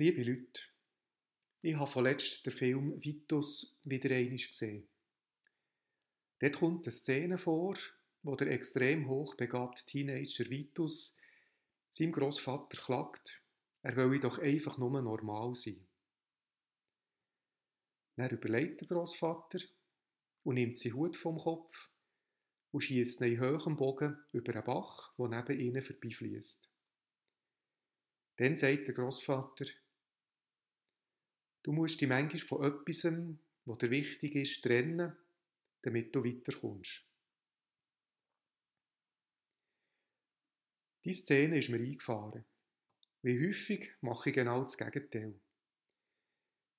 Liebe Leute, ich habe vorletzt den Film Vitus wieder einmal gesehen. Dort kommt eine Szene vor, wo der extrem hochbegabte Teenager Vitus seinem Großvater klagt, er wolle doch einfach nur normal sein. Dann überlegt der Großvater und nimmt seinen Hut vom Kopf und schießt in hohem Bogen über einen Bach, der neben ihnen vorbeifließt. Dann sagt der Großvater, Du musst dich manchmal von etwas, was dir wichtig ist, trennen, damit du weiterkommst. Die Szene ist mir eingefahren. Wie häufig mache ich genau das Gegenteil.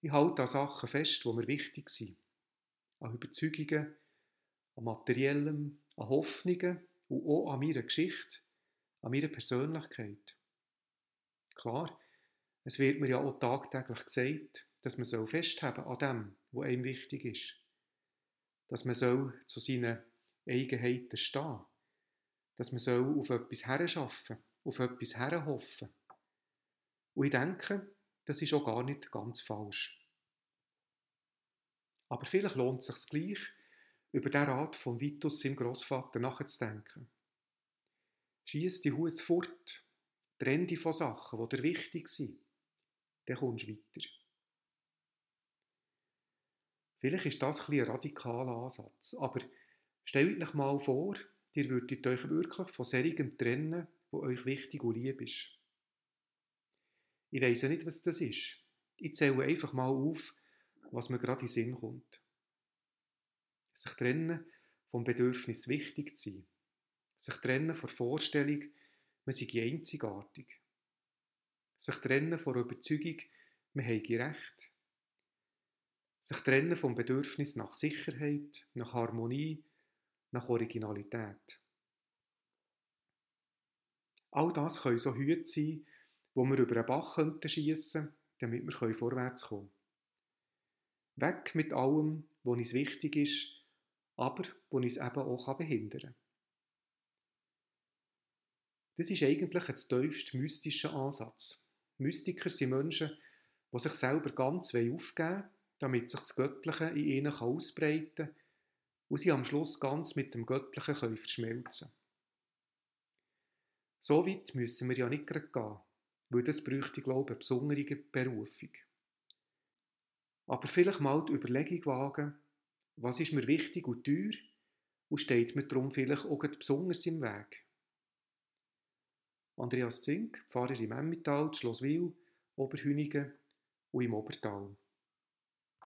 Ich halte an Sachen fest, die mir wichtig sind. An Überzeugungen, an Materiellem, an Hoffnungen und auch an meiner Geschichte, an meiner Persönlichkeit. Klar, es wird mir ja auch tagtäglich gesagt, dass man soll festhalten an dem, was einem wichtig ist. Dass man soll zu seinen Eigenheiten stehen. Dass man soll auf etwas herschaffen, auf etwas herhoffen. Und ich denke, das ist auch gar nicht ganz falsch. Aber vielleicht lohnt es sich gleich, über den Rat von Vitus, seinem Großvater, nachzudenken. Schieß die Hut fort, trenn dich von Sachen, die dir wichtig sind, dann kommst du weiter. Vielleicht ist das ein, ein radikaler Ansatz, aber stellt euch mal vor, ihr würdet euch wirklich von Serien trennen, wo euch wichtig und lieb ist. Ich weiß ja nicht, was das ist. Ich zähle einfach mal auf, was mir gerade in den Sinn kommt. Sich trennen vom Bedürfnis, wichtig zu sein. Sich trennen von der Vorstellung, man sei einzigartig. Sich trennen von der Überzeugung, man habe Recht. Sich trennen vom Bedürfnis nach Sicherheit, nach Harmonie, nach Originalität. All das können so Hüte sein, wo wir über einen Bach schiessen könnten, damit wir vorwärts kommen können. Weg mit allem, was uns wichtig ist, aber was uns eben auch behindern kann. Das ist eigentlich ein tiefst mystischer Ansatz. Mystiker sind Menschen, die sich selber ganz aufgeben wollen damit sich das Göttliche in ihnen ausbreiten kann und sie am Schluss ganz mit dem Göttlichen können verschmelzen So weit müssen wir ja nicht gerade gehen, weil das bräuchte, glaube ich, eine besondere Berufung. Aber vielleicht mal die Überlegung wagen, was ist mir wichtig und teuer und steht mir darum vielleicht auch besonders im Weg. Andreas Zink, Pfarrer im Emmental, Schlosswil, Oberhünigen und im Obertal.